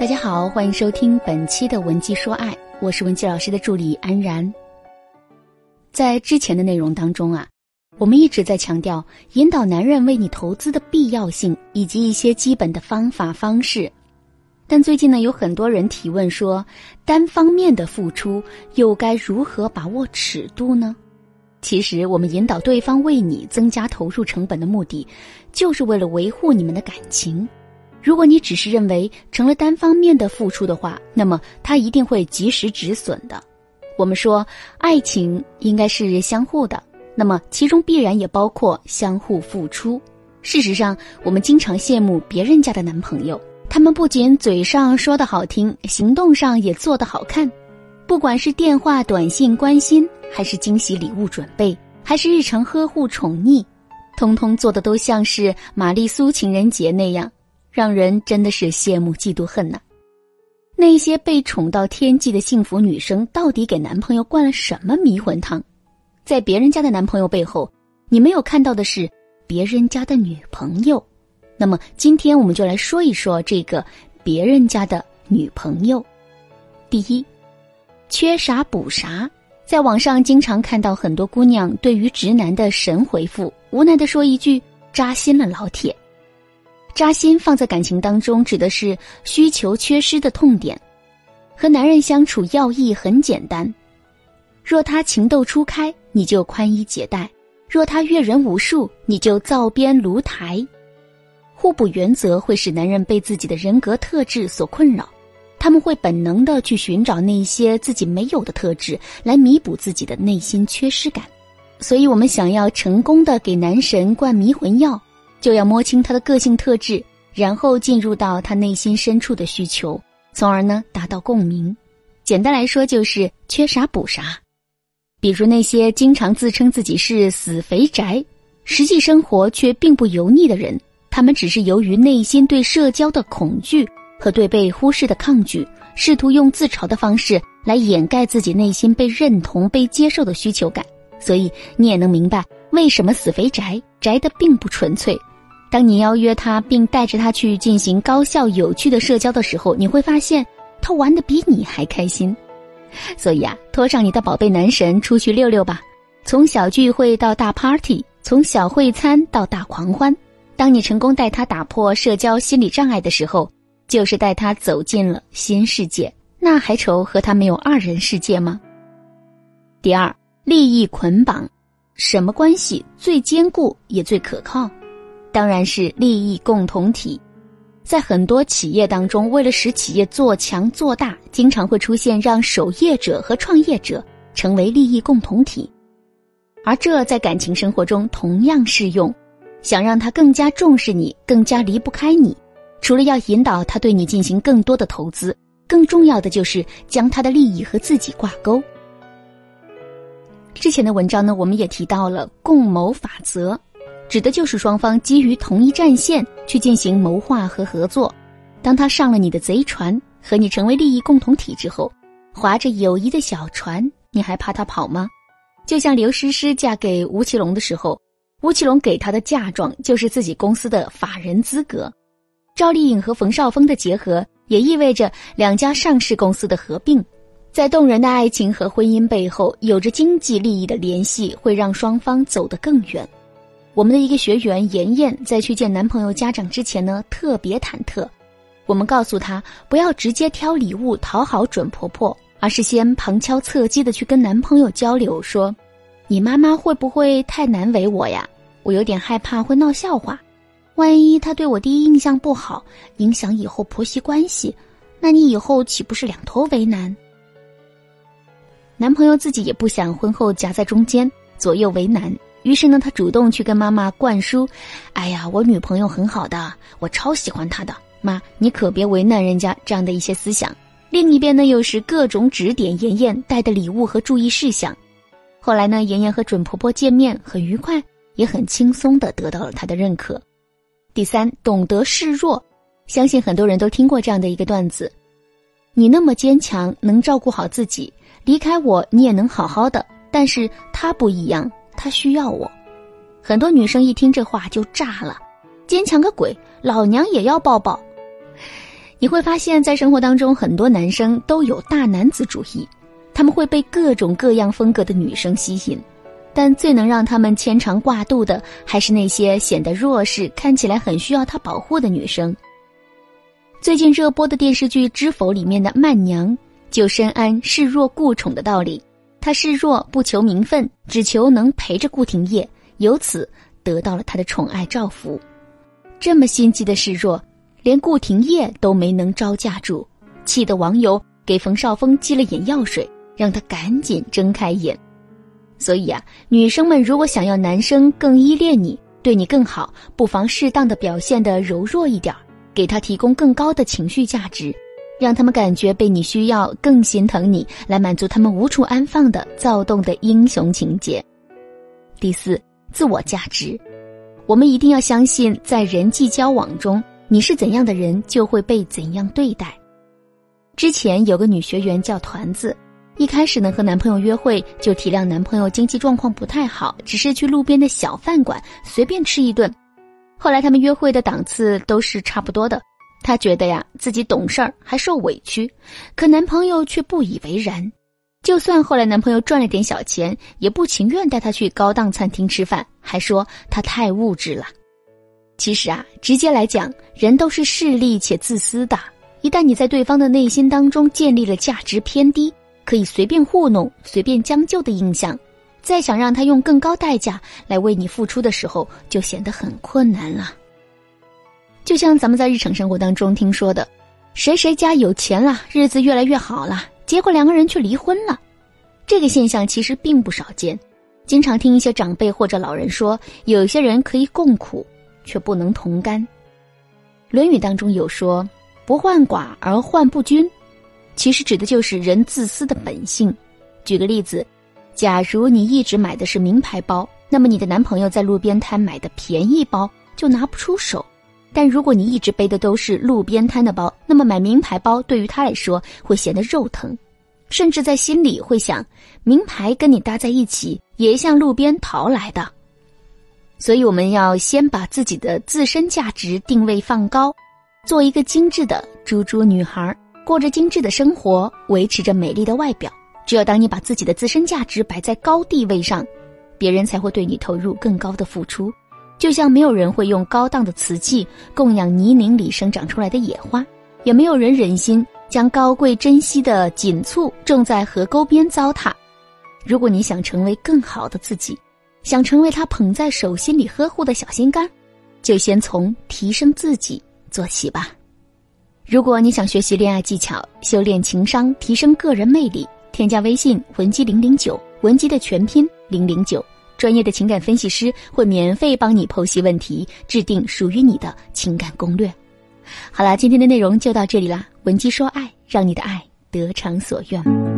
大家好，欢迎收听本期的《文姬说爱》，我是文姬老师的助理安然。在之前的内容当中啊，我们一直在强调引导男人为你投资的必要性以及一些基本的方法方式。但最近呢，有很多人提问说，单方面的付出又该如何把握尺度呢？其实，我们引导对方为你增加投入成本的目的，就是为了维护你们的感情。如果你只是认为成了单方面的付出的话，那么他一定会及时止损的。我们说，爱情应该是相互的，那么其中必然也包括相互付出。事实上，我们经常羡慕别人家的男朋友，他们不仅嘴上说的好听，行动上也做得好看。不管是电话、短信关心，还是惊喜礼物准备，还是日常呵护宠溺，通通做的都像是玛丽苏情人节那样。让人真的是羡慕嫉妒恨呐！那些被宠到天际的幸福女生，到底给男朋友灌了什么迷魂汤？在别人家的男朋友背后，你没有看到的是别人家的女朋友。那么今天我们就来说一说这个别人家的女朋友。第一，缺啥补啥。在网上经常看到很多姑娘对于直男的神回复，无奈的说一句：“扎心了，老铁。”扎心放在感情当中，指的是需求缺失的痛点。和男人相处要义很简单，若他情窦初开，你就宽衣解带；若他阅人无数，你就灶边炉台。互补原则会使男人被自己的人格特质所困扰，他们会本能的去寻找那些自己没有的特质，来弥补自己的内心缺失感。所以，我们想要成功的给男神灌迷魂药。就要摸清他的个性特质，然后进入到他内心深处的需求，从而呢达到共鸣。简单来说，就是缺啥补啥。比如那些经常自称自己是死肥宅，实际生活却并不油腻的人，他们只是由于内心对社交的恐惧和对被忽视的抗拒，试图用自嘲的方式来掩盖自己内心被认同、被接受的需求感。所以你也能明白为什么死肥宅宅的并不纯粹。当你邀约他，并带着他去进行高效有趣的社交的时候，你会发现他玩的比你还开心。所以啊，拖上你的宝贝男神出去溜溜吧，从小聚会到大 party，从小会餐到大狂欢。当你成功带他打破社交心理障碍的时候，就是带他走进了新世界。那还愁和他没有二人世界吗？第二，利益捆绑，什么关系最坚固也最可靠？当然是利益共同体，在很多企业当中，为了使企业做强做大，经常会出现让守业者和创业者成为利益共同体，而这在感情生活中同样适用。想让他更加重视你，更加离不开你，除了要引导他对你进行更多的投资，更重要的就是将他的利益和自己挂钩。之前的文章呢，我们也提到了共谋法则。指的就是双方基于同一战线去进行谋划和合作。当他上了你的贼船，和你成为利益共同体之后，划着友谊的小船，你还怕他跑吗？就像刘诗诗嫁给吴奇隆的时候，吴奇隆给她的嫁妆就是自己公司的法人资格。赵丽颖和冯绍峰的结合，也意味着两家上市公司的合并。在动人的爱情和婚姻背后，有着经济利益的联系，会让双方走得更远。我们的一个学员妍妍在去见男朋友家长之前呢，特别忐忑。我们告诉她不要直接挑礼物讨好准婆婆，而是先旁敲侧击的去跟男朋友交流，说：“你妈妈会不会太难为我呀？我有点害怕会闹笑话。万一她对我第一印象不好，影响以后婆媳关系，那你以后岂不是两头为难？”男朋友自己也不想婚后夹在中间，左右为难。于是呢，他主动去跟妈妈灌输：“哎呀，我女朋友很好的，我超喜欢她的。妈，你可别为难人家。”这样的一些思想。另一边呢，又是各种指点妍妍带的礼物和注意事项。后来呢，妍妍和准婆婆见面很愉快，也很轻松的得到了她的认可。第三，懂得示弱。相信很多人都听过这样的一个段子：你那么坚强，能照顾好自己，离开我你也能好好的。但是他不一样。他需要我，很多女生一听这话就炸了，坚强个鬼，老娘也要抱抱。你会发现在生活当中，很多男生都有大男子主义，他们会被各种各样风格的女生吸引，但最能让他们牵肠挂肚的，还是那些显得弱势、看起来很需要他保护的女生。最近热播的电视剧《知否》里面的曼娘，就深谙示弱顾宠的道理。她示弱不求名分，只求能陪着顾廷烨，由此得到了他的宠爱照拂。这么心机的示弱，连顾廷烨都没能招架住，气得网友给冯绍峰寄了眼药水，让他赶紧睁开眼。所以啊，女生们如果想要男生更依恋你，对你更好，不妨适当的表现的柔弱一点，给他提供更高的情绪价值。让他们感觉被你需要，更心疼你，来满足他们无处安放的躁动的英雄情节。第四，自我价值，我们一定要相信，在人际交往中，你是怎样的人，就会被怎样对待。之前有个女学员叫团子，一开始呢和男朋友约会，就体谅男朋友经济状况不太好，只是去路边的小饭馆随便吃一顿。后来他们约会的档次都是差不多的。她觉得呀，自己懂事儿还受委屈，可男朋友却不以为然。就算后来男朋友赚了点小钱，也不情愿带她去高档餐厅吃饭，还说她太物质了。其实啊，直接来讲，人都是势利且自私的。一旦你在对方的内心当中建立了价值偏低、可以随便糊弄、随便将就的印象，再想让他用更高代价来为你付出的时候，就显得很困难了。就像咱们在日常生活当中听说的，谁谁家有钱了，日子越来越好了，结果两个人却离婚了。这个现象其实并不少见，经常听一些长辈或者老人说，有些人可以共苦，却不能同甘。《论语》当中有说：“不患寡而患不均”，其实指的就是人自私的本性。举个例子，假如你一直买的是名牌包，那么你的男朋友在路边摊买的便宜包就拿不出手。但如果你一直背的都是路边摊的包，那么买名牌包对于他来说会显得肉疼，甚至在心里会想，名牌跟你搭在一起也像路边淘来的。所以我们要先把自己的自身价值定位放高，做一个精致的猪猪女孩，过着精致的生活，维持着美丽的外表。只有当你把自己的自身价值摆在高地位上，别人才会对你投入更高的付出。就像没有人会用高档的瓷器供养泥泞里生长出来的野花，也没有人忍心将高贵珍惜的锦簇种在河沟边糟蹋。如果你想成为更好的自己，想成为他捧在手心里呵护的小心肝，就先从提升自己做起吧。如果你想学习恋爱技巧、修炼情商、提升个人魅力，添加微信文姬零零九，文姬的全拼零零九。专业的情感分析师会免费帮你剖析问题，制定属于你的情感攻略。好啦，今天的内容就到这里啦。文姬说爱，让你的爱得偿所愿。